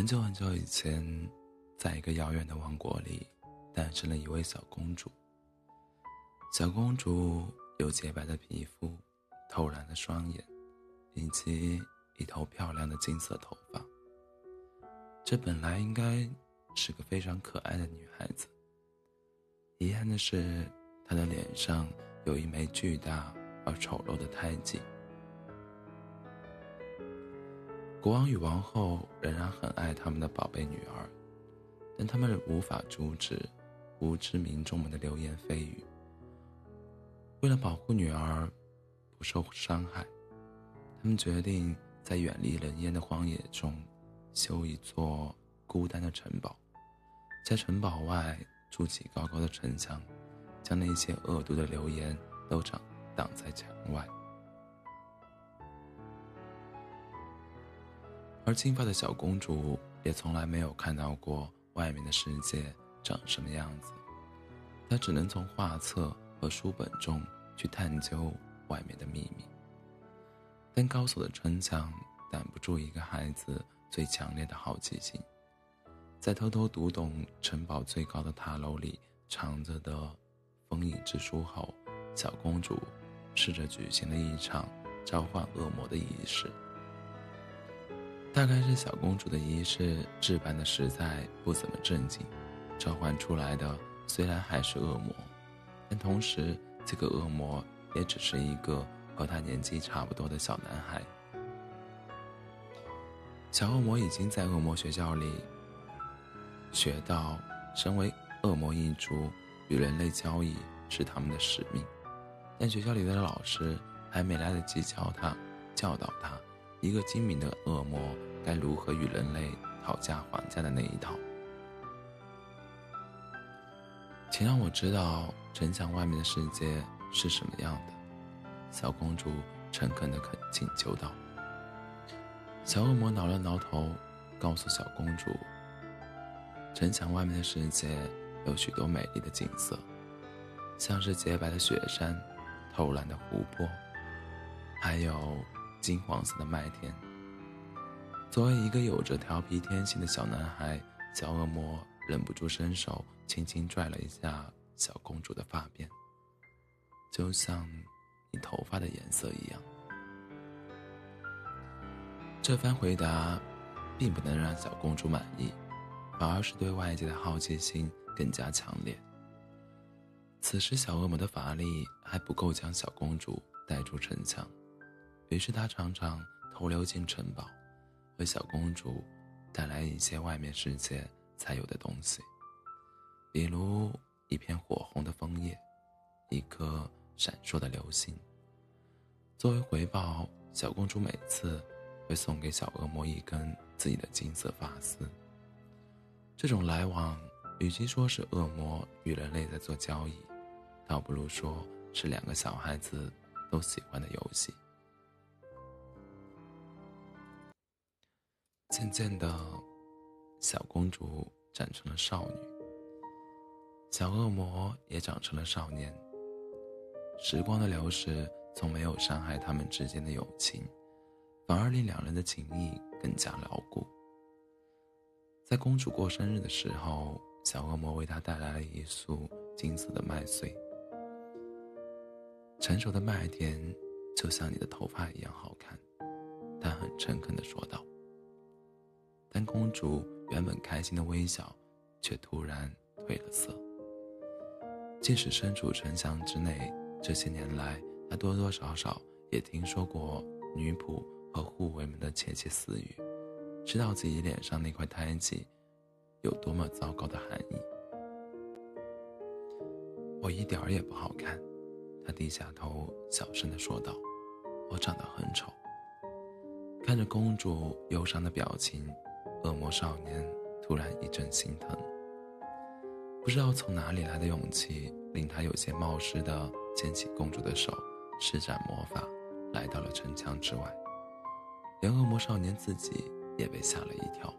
很久很久以前，在一个遥远的王国里，诞生了一位小公主。小公主有洁白的皮肤、透蓝的双眼，以及一头漂亮的金色头发。这本来应该是个非常可爱的女孩子。遗憾的是，她的脸上有一枚巨大而丑陋的胎记。国王与王后仍然很爱他们的宝贝女儿，但他们无法阻止无知民众们的流言蜚语。为了保护女儿不受伤害，他们决定在远离人烟的荒野中修一座孤单的城堡，在城堡外筑起高高的城墙，将那些恶毒的流言都挡挡在墙外。而金发的小公主也从来没有看到过外面的世界长什么样子，她只能从画册和书本中去探究外面的秘密。但高耸的城墙挡不住一个孩子最强烈的好奇心，在偷偷读懂城堡最高的塔楼里藏着的封印之书后，小公主试着举行了一场召唤恶魔的仪式。大概是小公主的仪式置办的实在不怎么正经，召唤出来的虽然还是恶魔，但同时这个恶魔也只是一个和他年纪差不多的小男孩。小恶魔已经在恶魔学校里学到，身为恶魔一族，与人类交易是他们的使命，但学校里的老师还没来得及教他，教导他。一个精明的恶魔该如何与人类讨价还价的那一套，请让我知道城墙外面的世界是什么样的。小公主诚恳地恳请求道。小恶魔挠了挠头，告诉小公主：“城墙外面的世界有许多美丽的景色，像是洁白的雪山、透蓝的湖泊，还有……”金黄色的麦田。作为一个有着调皮天性的小男孩，小恶魔忍不住伸手轻轻拽了一下小公主的发辫，就像你头发的颜色一样。这番回答并不能让小公主满意，反而是对外界的好奇心更加强烈。此时，小恶魔的法力还不够将小公主带出城墙。于是他常常偷溜进城堡，为小公主带来一些外面世界才有的东西，比如一片火红的枫叶，一颗闪烁的流星。作为回报，小公主每次会送给小恶魔一根自己的金色发丝。这种来往，与其说是恶魔与人类在做交易，倒不如说是两个小孩子都喜欢的游戏。渐渐的，小公主长成了少女，小恶魔也长成了少年。时光的流逝从没有伤害他们之间的友情，反而令两人的情谊更加牢固。在公主过生日的时候，小恶魔为她带来了一束金色的麦穗。成熟的麦田就像你的头发一样好看，他很诚恳地说道。但公主原本开心的微笑，却突然褪了色。即使身处城墙之内，这些年来，她多多少少也听说过女仆和护卫们的窃窃私语，知道自己脸上那块胎记有多么糟糕的含义。我一点儿也不好看，她低下头小声地说道：“我长得很丑。”看着公主忧伤的表情。恶魔少年突然一阵心疼，不知道从哪里来的勇气，令他有些冒失的牵起公主的手，施展魔法，来到了城墙之外。连恶魔少年自己也被吓了一跳。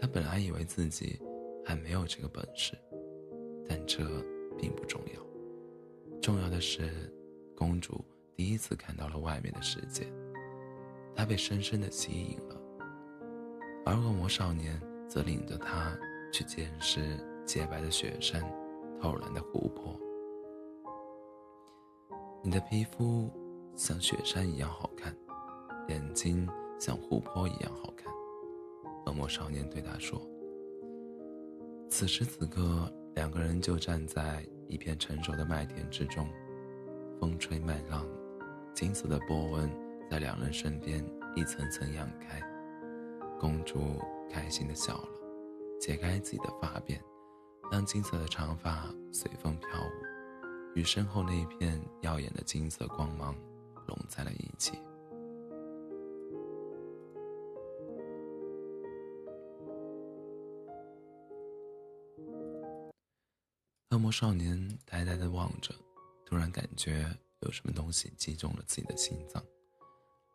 他本来以为自己还没有这个本事，但这并不重要。重要的是，公主第一次看到了外面的世界，她被深深的吸引了。而恶魔少年则领着他去见识洁白的雪山、透蓝的湖泊。你的皮肤像雪山一样好看，眼睛像湖泊一样好看。恶魔少年对他说。此时此刻，两个人就站在一片成熟的麦田之中，风吹麦浪，金色的波纹在两人身边一层层漾开。公主开心的笑了，解开自己的发辫，让金色的长发随风飘舞，与身后那一片耀眼的金色光芒融在了一起。恶魔少年呆呆的望着，突然感觉有什么东西击中了自己的心脏，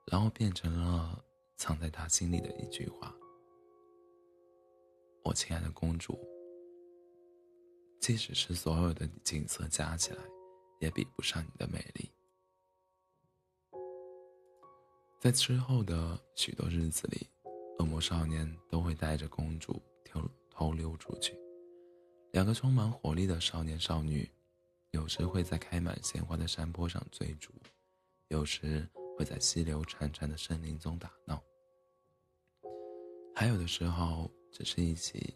然后变成了藏在他心里的一句话：“我亲爱的公主，即使是所有的景色加起来，也比不上你的美丽。”在之后的许多日子里，恶魔少年都会带着公主偷偷溜出去。两个充满活力的少年少女，有时会在开满鲜花的山坡上追逐，有时会在溪流潺潺的森林中打闹，还有的时候只是一起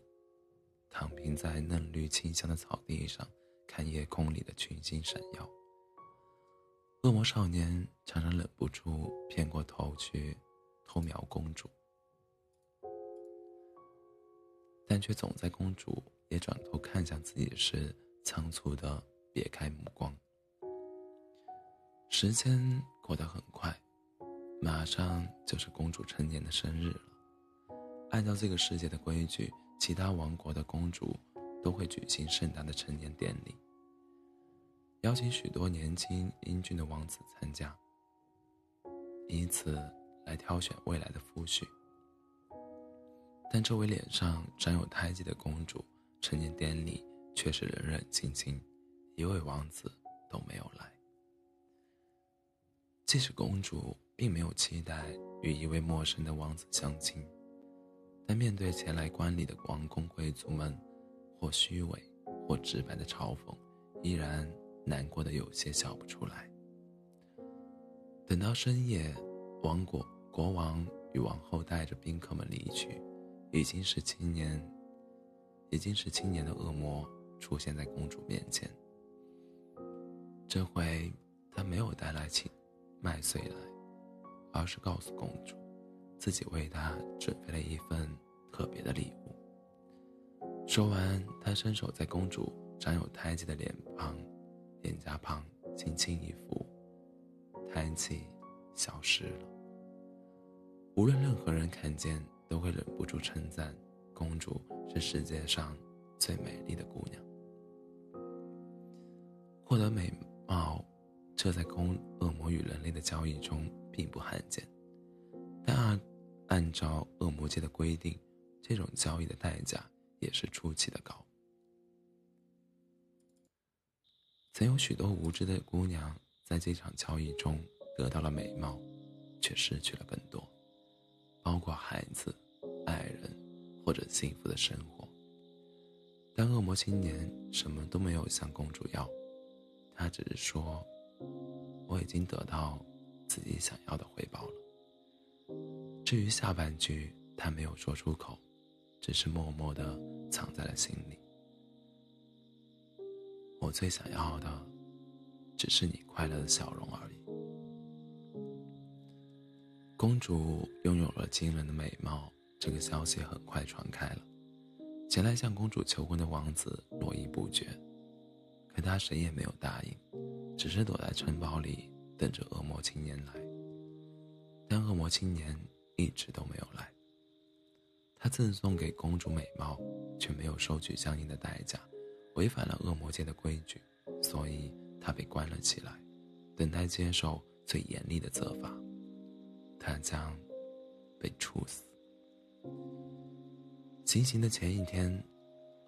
躺平在嫩绿清香的草地上，看夜空里的群星闪耀。恶魔少年常常忍不住偏过头去偷瞄公主，但却总在公主。也转头看向自己时，仓促的别开目光。时间过得很快，马上就是公主成年的生日了。按照这个世界的规矩，其他王国的公主都会举行盛大的成年典礼，邀请许多年轻英俊的王子参加，以此来挑选未来的夫婿。但这位脸上长有胎记的公主。成年典礼却是冷冷清清，一位王子都没有来。即使公主并没有期待与一位陌生的王子相亲，但面对前来观礼的王公贵族们，或虚伪或直白的嘲讽，依然难过的有些笑不出来。等到深夜，王国国王与王后带着宾客们离去，已经是青年。已经是青年的恶魔出现在公主面前。这回他没有带来青麦穗来，而是告诉公主，自己为她准备了一份特别的礼物。说完，他伸手在公主长有胎记的脸庞、脸颊旁轻轻一抚，胎记消失了。无论任何人看见，都会忍不住称赞。公主是世界上最美丽的姑娘。获得美貌，这在公恶魔与人类的交易中并不罕见，但按按照恶魔界的规定，这种交易的代价也是出奇的高。曾有许多无知的姑娘在这场交易中得到了美貌，却失去了更多，包括孩子、爱人。或者幸福的生活，但恶魔青年什么都没有向公主要，他只是说：“我已经得到自己想要的回报了。”至于下半句，他没有说出口，只是默默的藏在了心里。我最想要的，只是你快乐的笑容而已。公主拥有了惊人的美貌。这个消息很快传开了，前来向公主求婚的王子络绎不绝，可他谁也没有答应，只是躲在城堡里等着恶魔青年来。当恶魔青年一直都没有来。他赠送给公主美貌，却没有收取相应的代价，违反了恶魔界的规矩，所以他被关了起来，等待接受最严厉的责罚。他将被处死。行刑的前一天，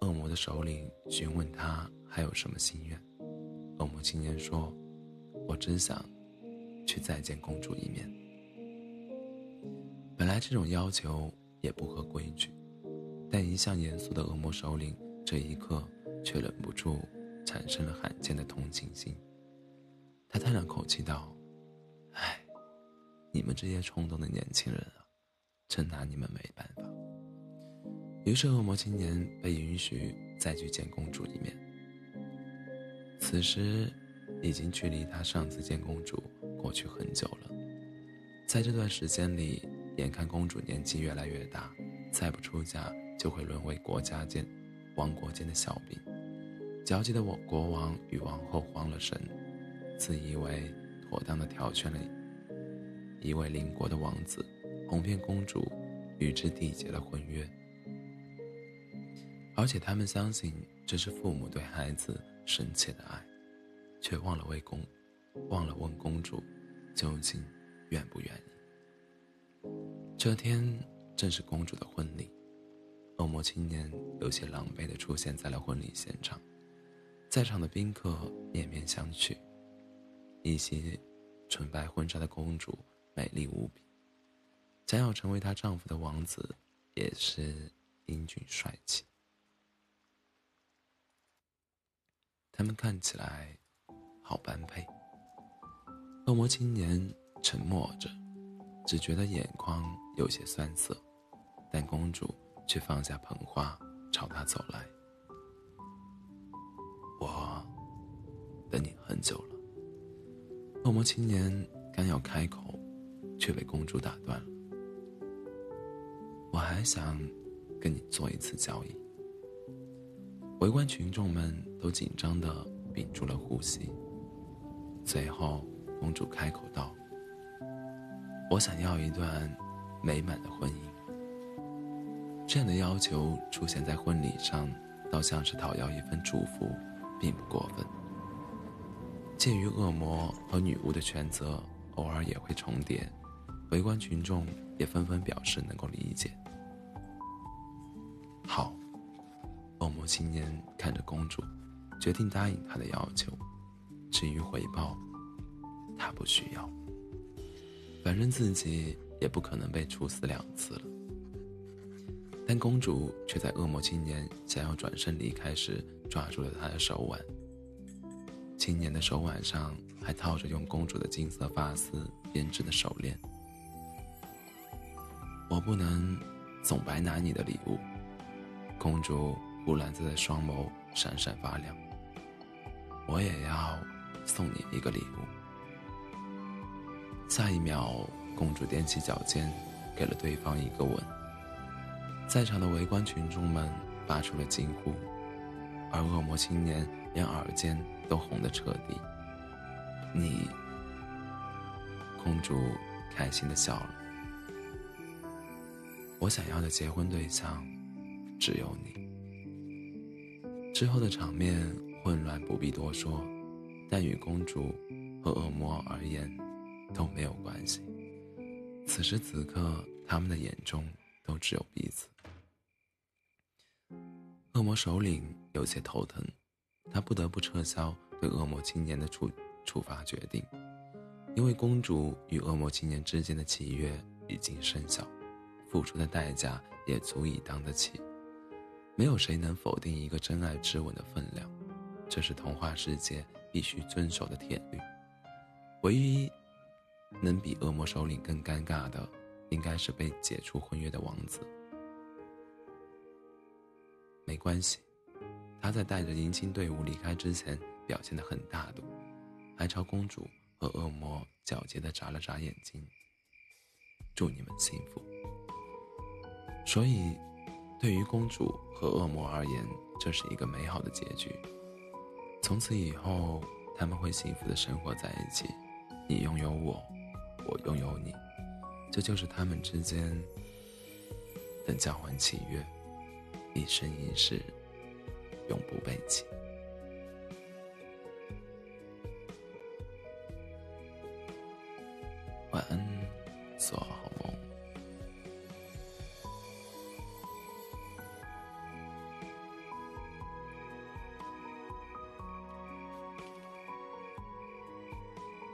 恶魔的首领询问他还有什么心愿。恶魔青年说：“我只想去再见公主一面。”本来这种要求也不合规矩，但一向严肃的恶魔首领这一刻却忍不住产生了罕见的同情心。他叹了口气道：“唉，你们这些冲动的年轻人啊，真拿你们没办法。”于是，恶魔青年被允许再去见公主一面。此时，已经距离他上次见公主过去很久了。在这段时间里，眼看公主年纪越来越大，再不出嫁就会沦为国家间、王国间的笑柄。焦急的我国王与王后慌了神，自以为妥当的挑选了一位邻国的王子，哄骗公主，与之缔结了婚约。而且他们相信这是父母对孩子深切的爱，却忘了为公，忘了问公主，究竟。愿不愿意？这天正是公主的婚礼，恶魔青年有些狼狈地出现在了婚礼现场，在场的宾客面面相觑。一袭纯白婚纱的公主美丽无比，将要成为她丈夫的王子也是英俊帅气，他们看起来好般配。恶魔青年。沉默着，只觉得眼眶有些酸涩，但公主却放下捧花，朝他走来。我等你很久了。恶魔青年刚要开口，却被公主打断了。我还想跟你做一次交易。围观群众们都紧张的屏住了呼吸。最后，公主开口道。我想要一段美满的婚姻。这样的要求出现在婚礼上，倒像是讨要一份祝福，并不过分。鉴于恶魔和女巫的权责偶尔也会重叠，围观群众也纷纷表示能够理解。好，恶魔青年看着公主，决定答应她的要求。至于回报，他不需要。反正自己也不可能被处死两次了，但公主却在恶魔青年想要转身离开时抓住了他的手腕。青年的手腕上还套着用公主的金色发丝编织的手链。我不能总白拿你的礼物，公主乌蓝色的双眸闪闪发亮。我也要送你一个礼物。下一秒，公主踮起脚尖，给了对方一个吻。在场的围观群众们发出了惊呼，而恶魔青年连耳尖都红得彻底。你，公主开心的笑了。我想要的结婚对象，只有你。之后的场面混乱，不必多说，但与公主和恶魔而言。都没有关系。此时此刻，他们的眼中都只有彼此。恶魔首领有些头疼，他不得不撤销对恶魔青年的处处罚决定，因为公主与恶魔青年之间的契约已经生效，付出的代价也足以当得起。没有谁能否定一个真爱之吻的分量，这是童话世界必须遵守的铁律。唯一。能比恶魔首领更尴尬的，应该是被解除婚约的王子。没关系，他在带着迎亲队伍离开之前表现得很大度，还朝公主和恶魔皎洁地眨了眨眼睛。祝你们幸福。所以，对于公主和恶魔而言，这是一个美好的结局。从此以后，他们会幸福地生活在一起。你拥有我。我拥有你，这就是他们之间的交换契约，一生一世，永不背弃。